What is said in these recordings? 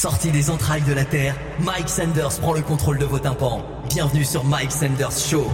Sorti des entrailles de la Terre, Mike Sanders prend le contrôle de vos tympans. Bienvenue sur Mike Sanders Show.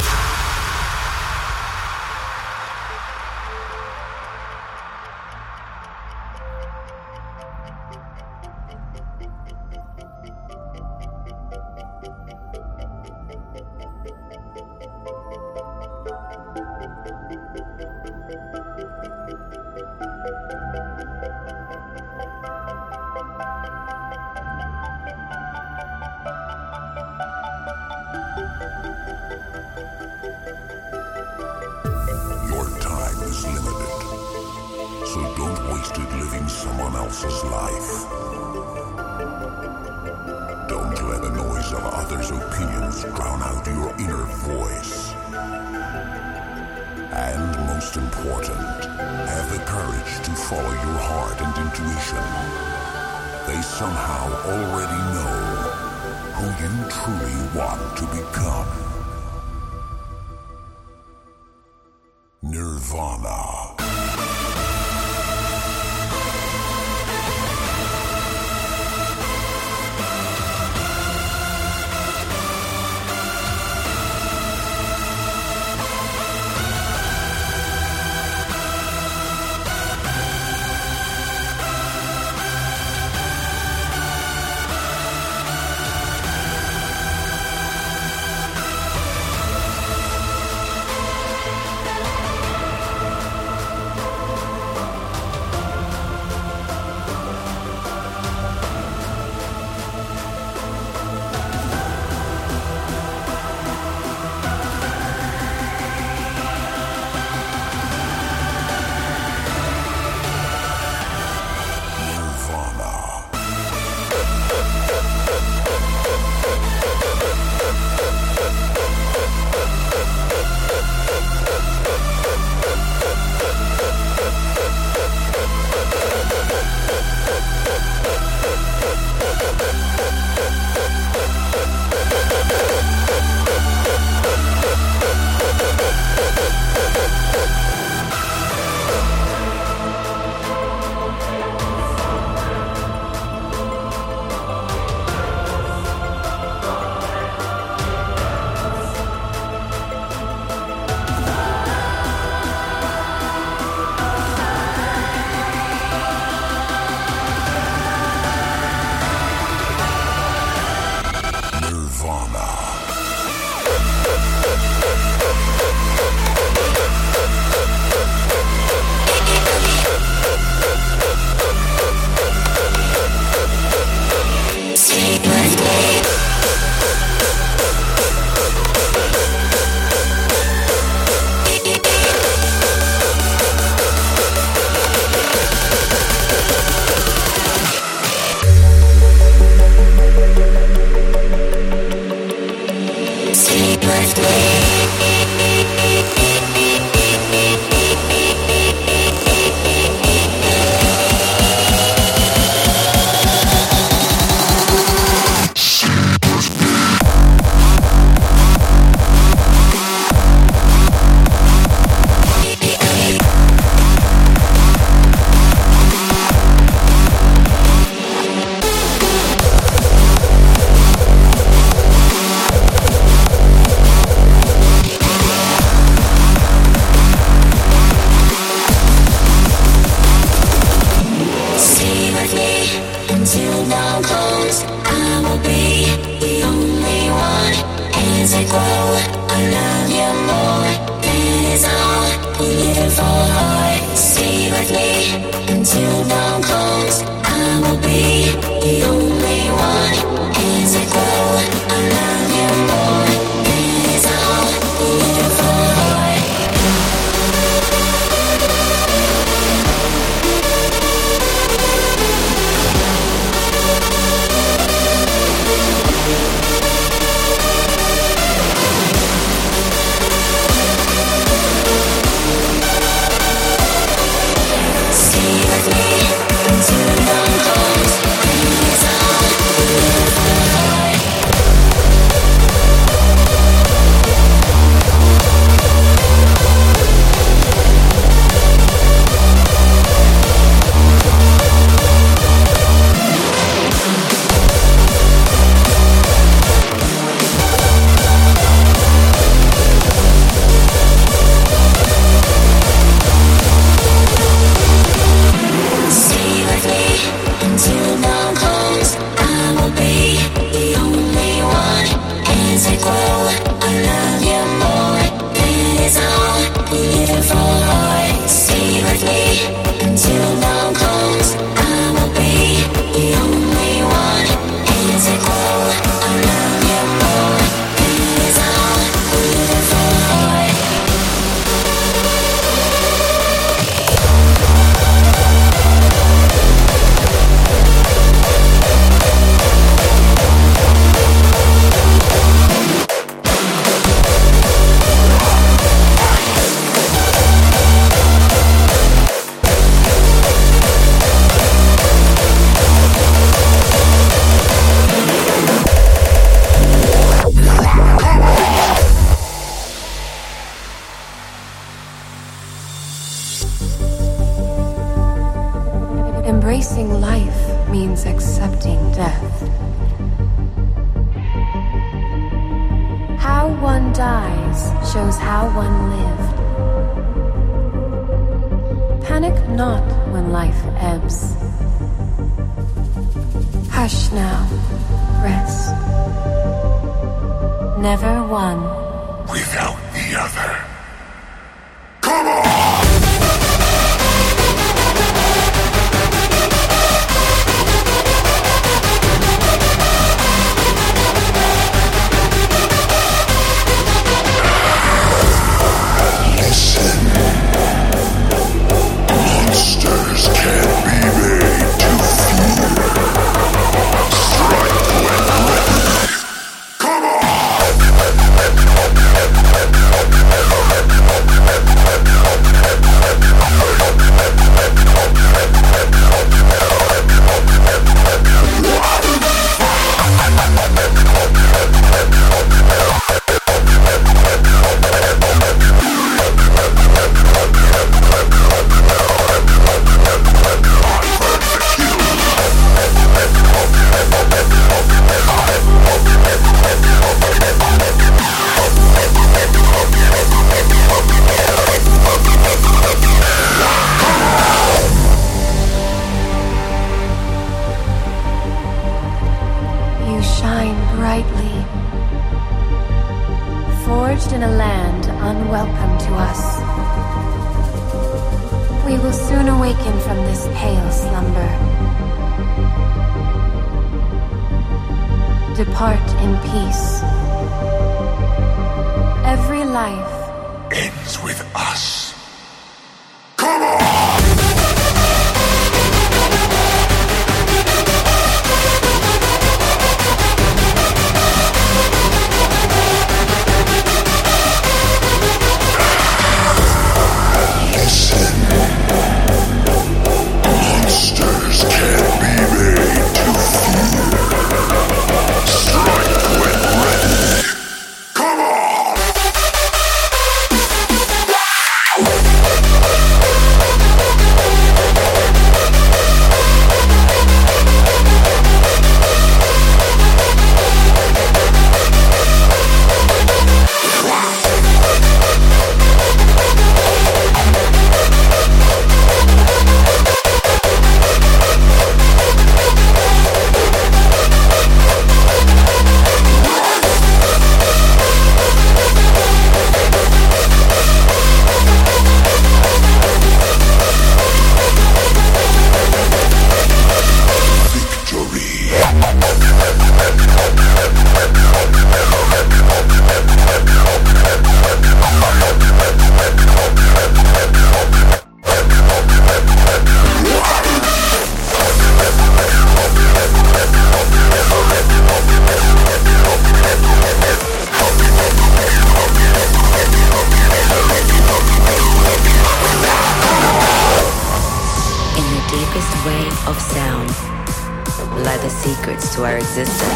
existence.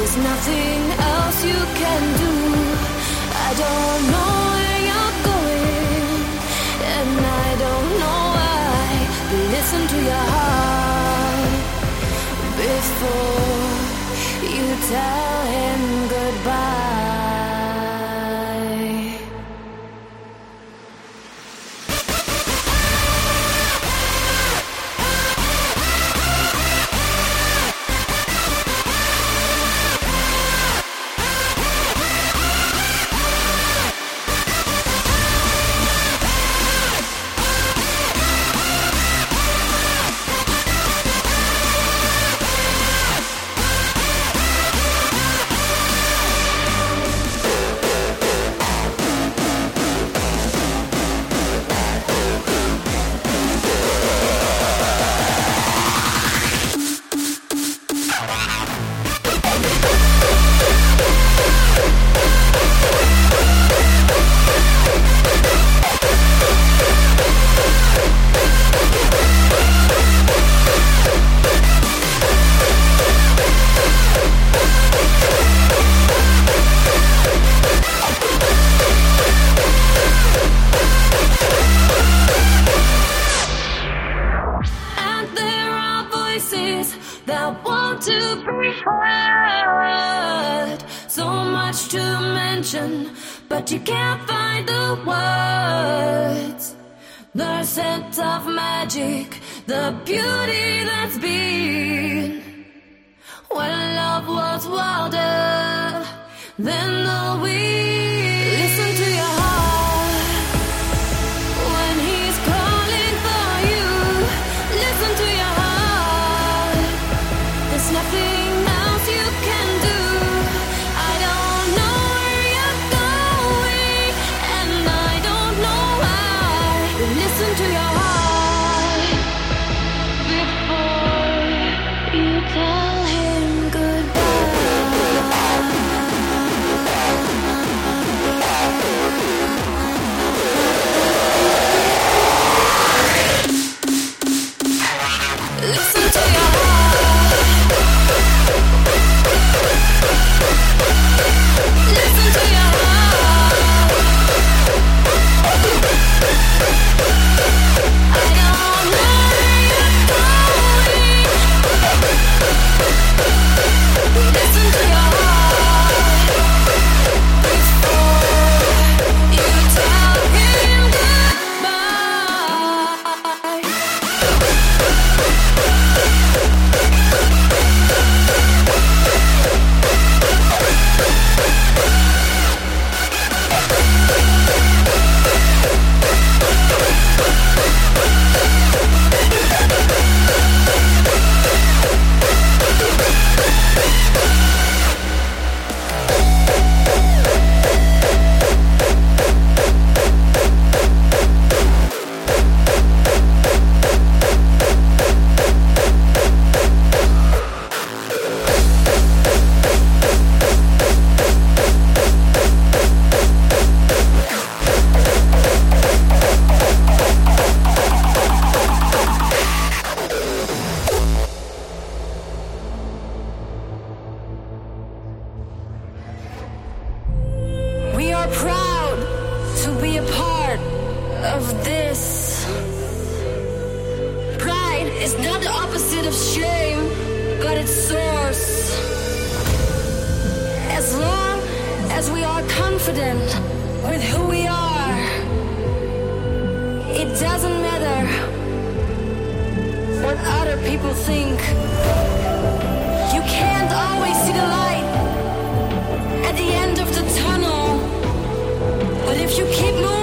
There's nothing else you can do. I don't know where you're going, and I don't know why. But listen to your heart before you tell him goodbye. It doesn't matter what other people think. You can't always see the light at the end of the tunnel. But if you keep moving,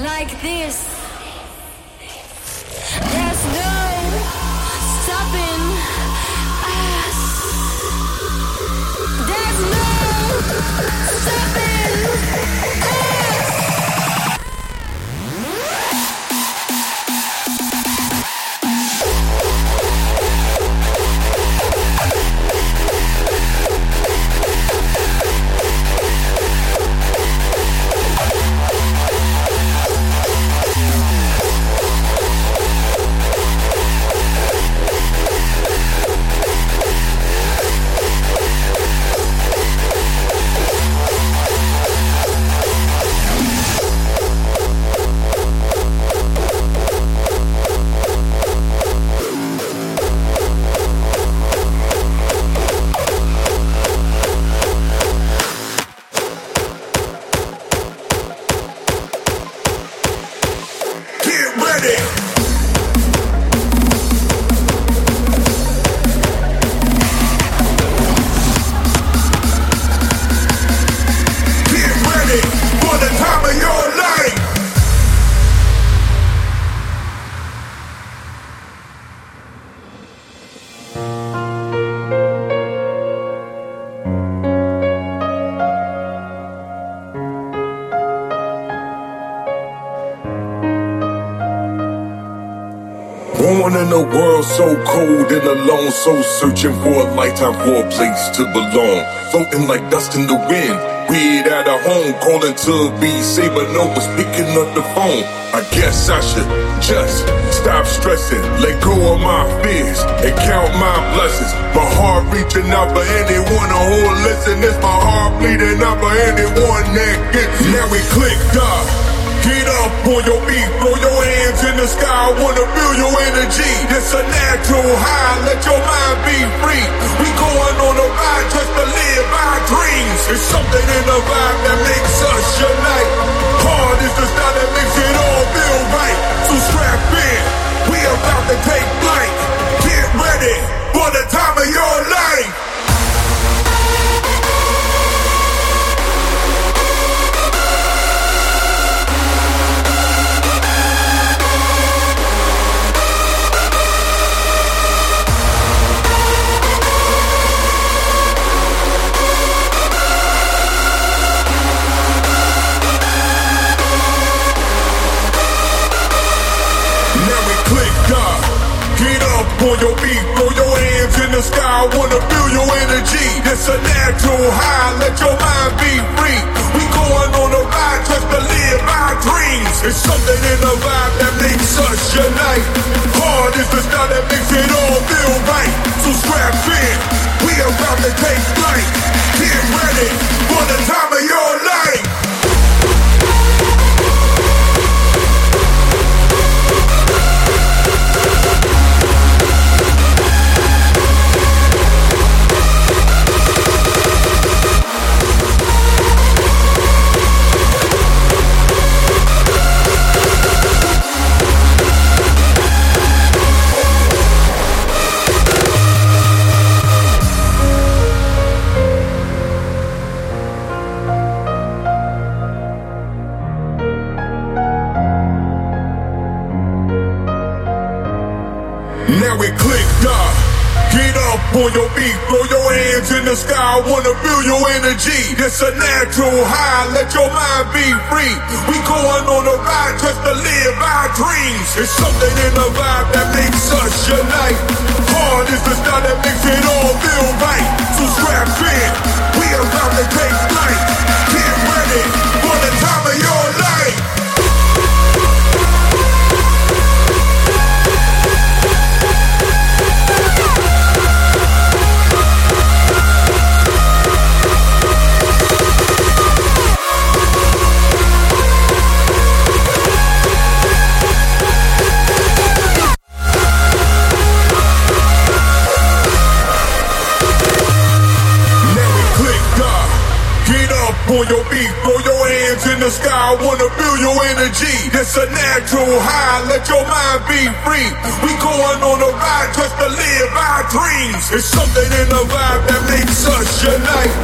like this. There's no stopping us. There's no stopping. Alone, so searching for a lifetime for a place to belong. Floating like dust in the wind, weird at a home, calling to be safe, but no one's picking up the phone. I guess I should just stop stressing, let go of my fears, and count my blessings. My heart reaching out for anyone who will listen. It's my heart bleeding out for anyone that gets. Now we clicked up. Get up on your feet, throw your hands in the sky. I Wanna feel your energy. It's a natural high. Let your mind be free. We going on a ride just to live our dreams. It's something in the vibe that makes us unite. Hard is the style that makes it all feel right. So strap in. We about to take flight. Get ready for the time of your life. On your feet, throw your hands in the sky, wanna feel your energy. It's a natural high, let your mind be free. We going on a ride just to live our dreams. It's something in the vibe that makes us unite. Hard is the style that makes it all feel right. So strap in, we about to take flight. Get ready for the time of your life. On your feet, throw your hands in the sky. I Wanna feel your energy. It's a natural high. Let your mind be free. We going on a ride just to live our dreams. It's something in the vibe that makes us unite. Hard is the style that makes it all feel right. So strap in. We about to take flight. Get ready on your feet, throw your hands in the sky. Wanna feel your energy. It's a natural high. Let your mind be free. We going on a ride just to live our dreams. It's something in the vibe that makes us unite.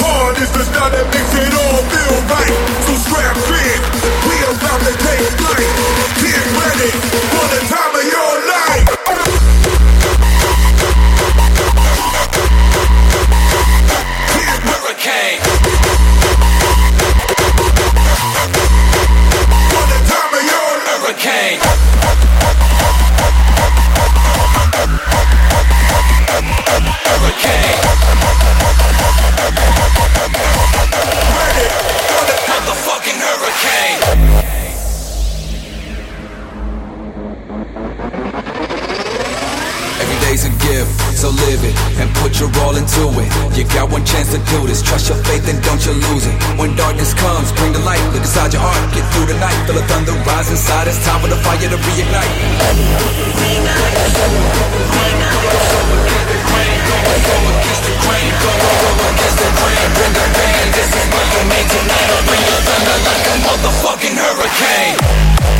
Hard is the style that makes it all feel right. So strap in. We about to take flight. Get ready for the time of your life. cocaine. So live it and put your all into it. You got one chance to do this, trust your faith and don't you lose it. When darkness comes, bring the light, look inside your heart, get through the night. Feel the thunder rise inside, it's time for the fire to reignite. Reignite. This is what you make tonight. I'll bring your thunder like a Motherfucking hurricane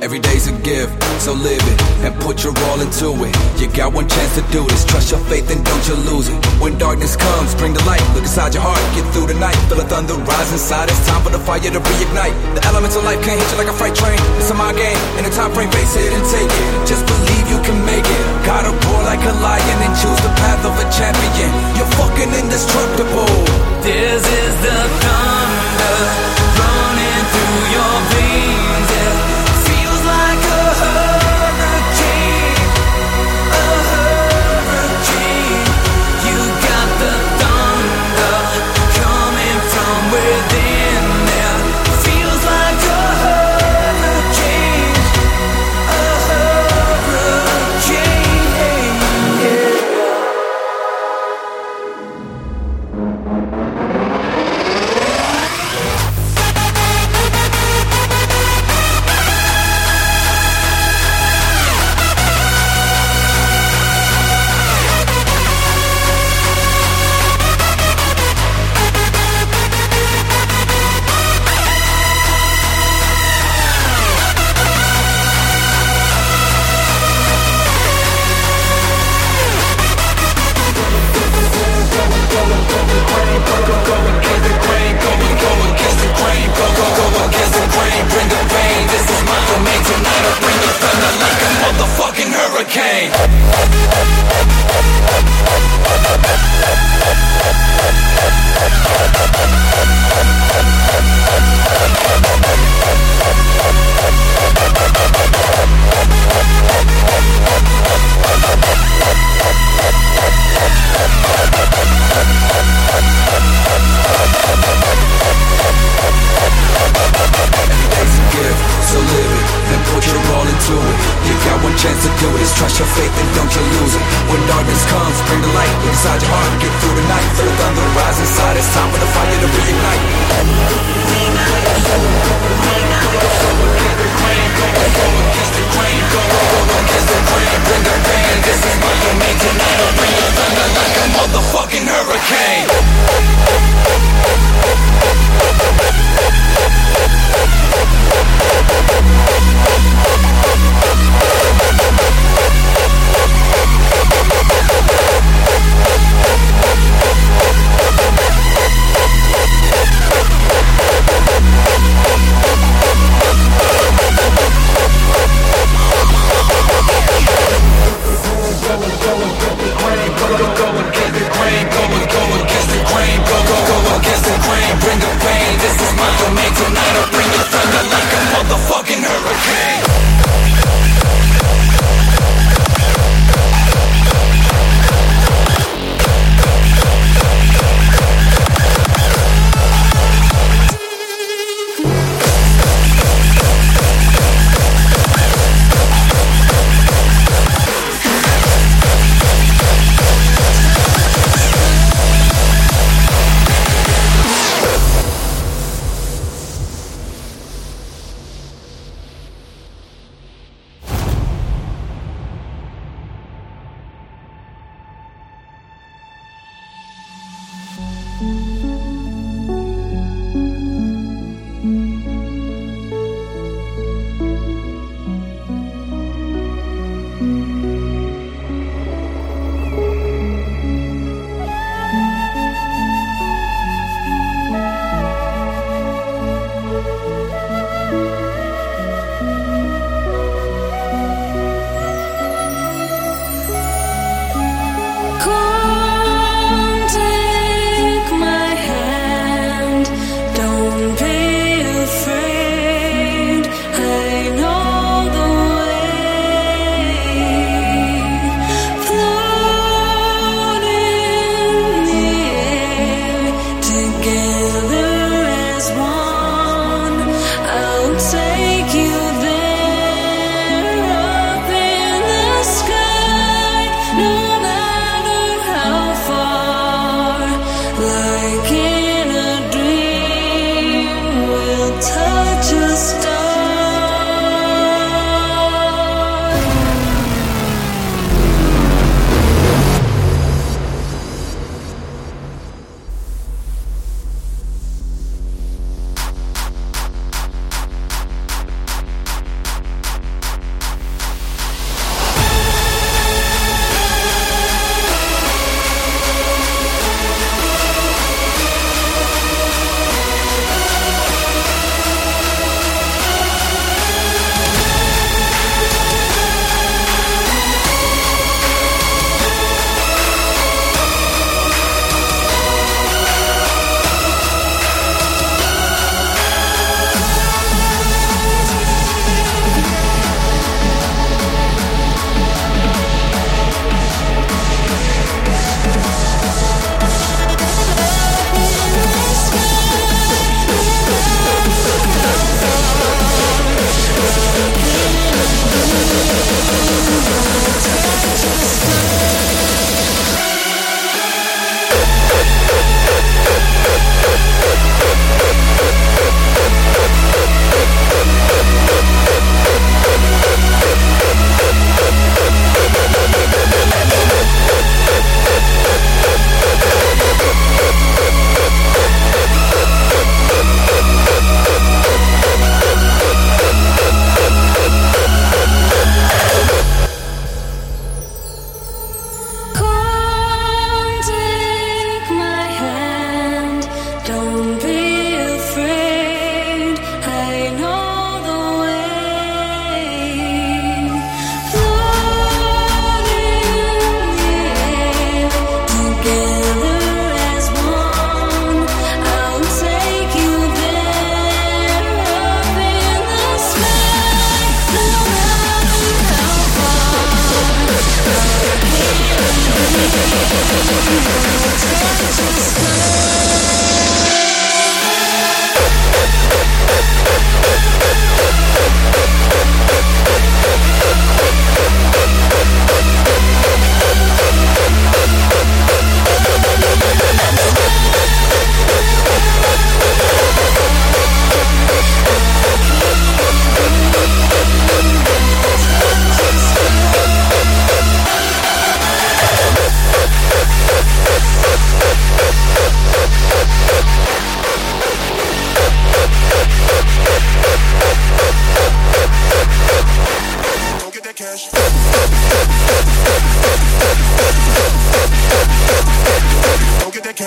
Every day's a gift, so live it and put your all into it. You got one chance to do this. Trust your faith and don't you lose it. When darkness comes, bring the light. Look inside your heart, get through the night. Feel the thunder rise inside. It's time for the fire to reignite. The elements of life can't hit you like a freight train. It's a mind game, in a time frame, face it and take it. Just believe you can make it. Gotta roar like a lion and choose the path of a champion. You're fucking indestructible. This is the thunder running through your veins. Yeah.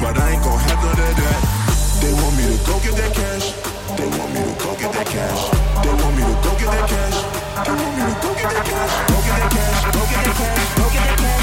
but I ain't gon' have none of that. They want me to go get that cash. They want me to go get that cash. They want me to go get that cash. They want me to go get that cash. Go get that cash. Go get that cash. Go get that cash.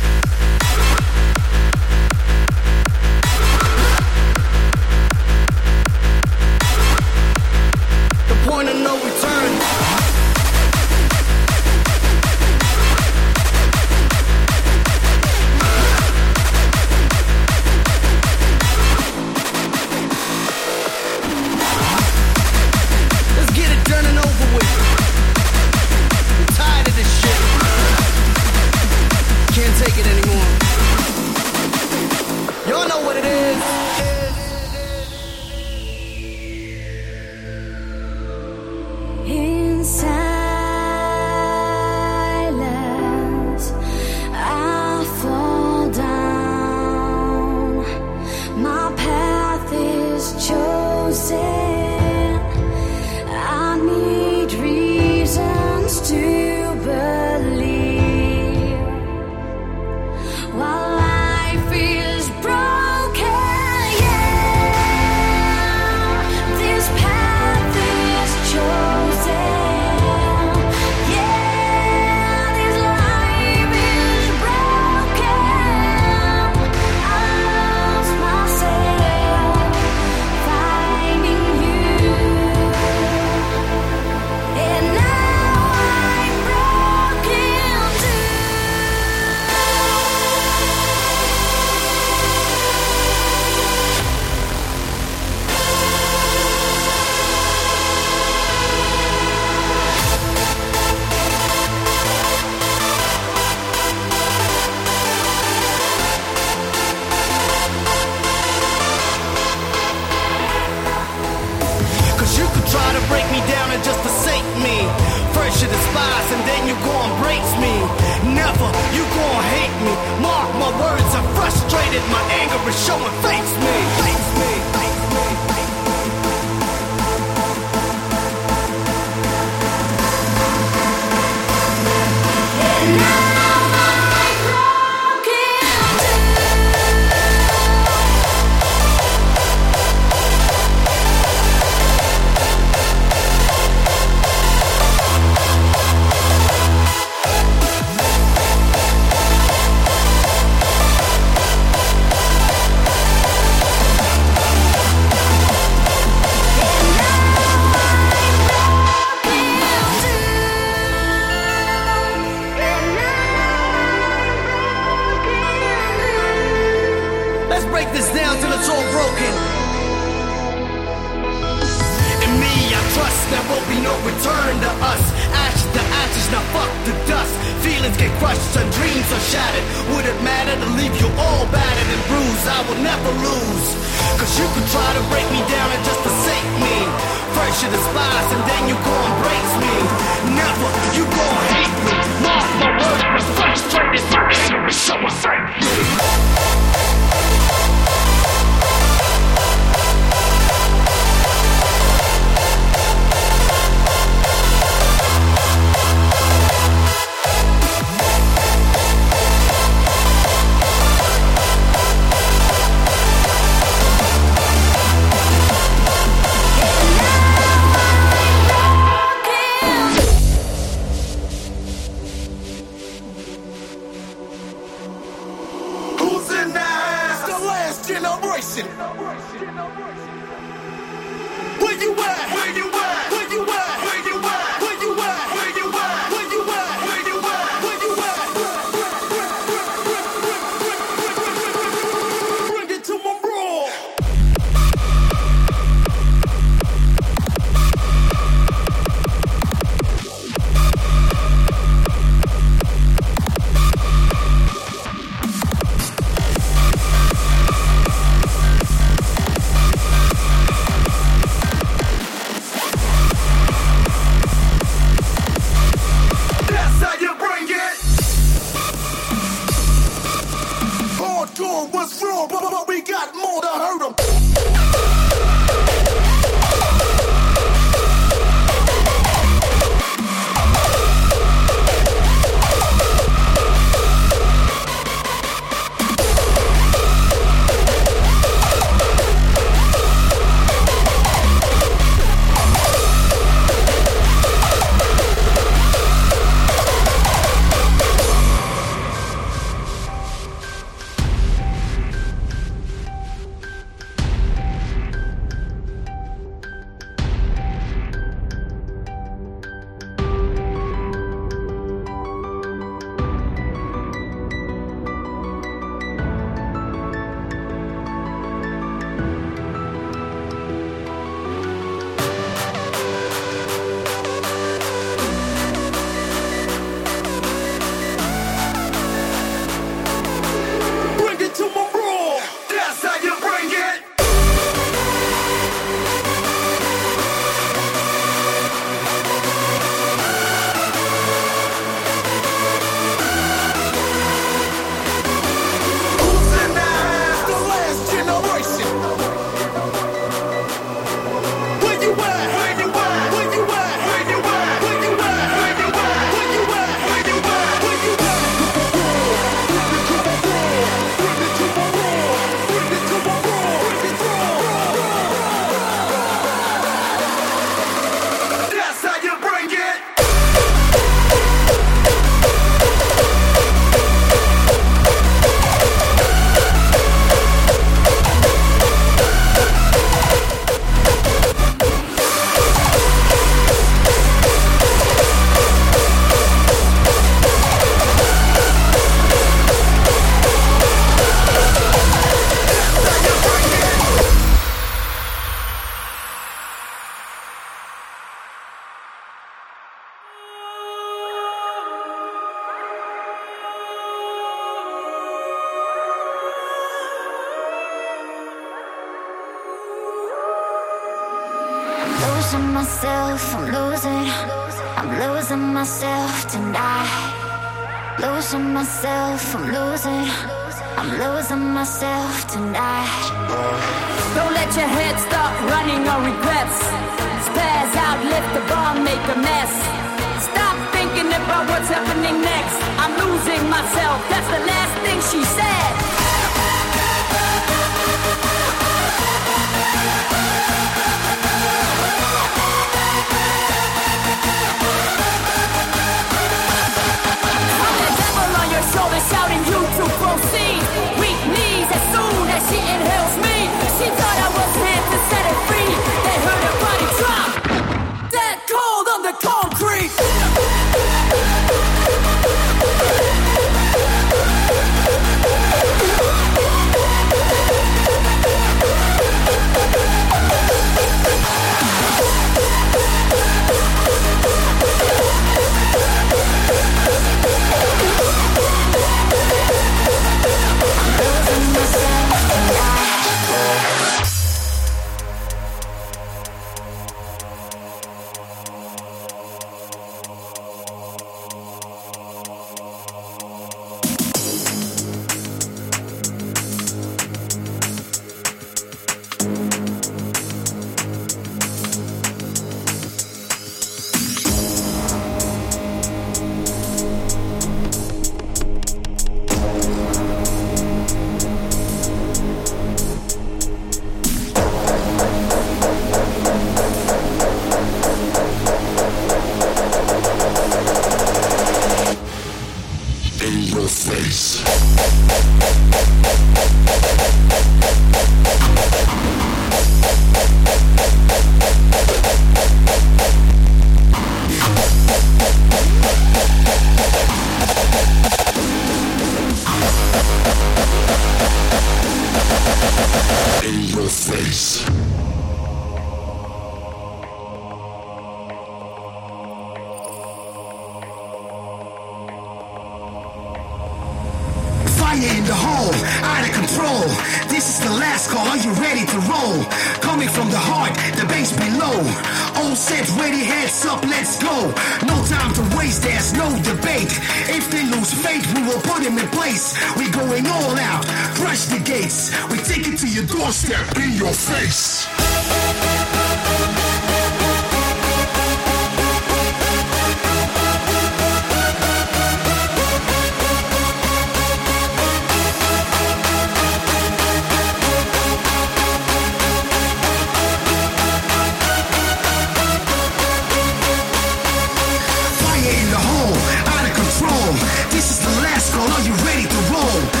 Call. Are you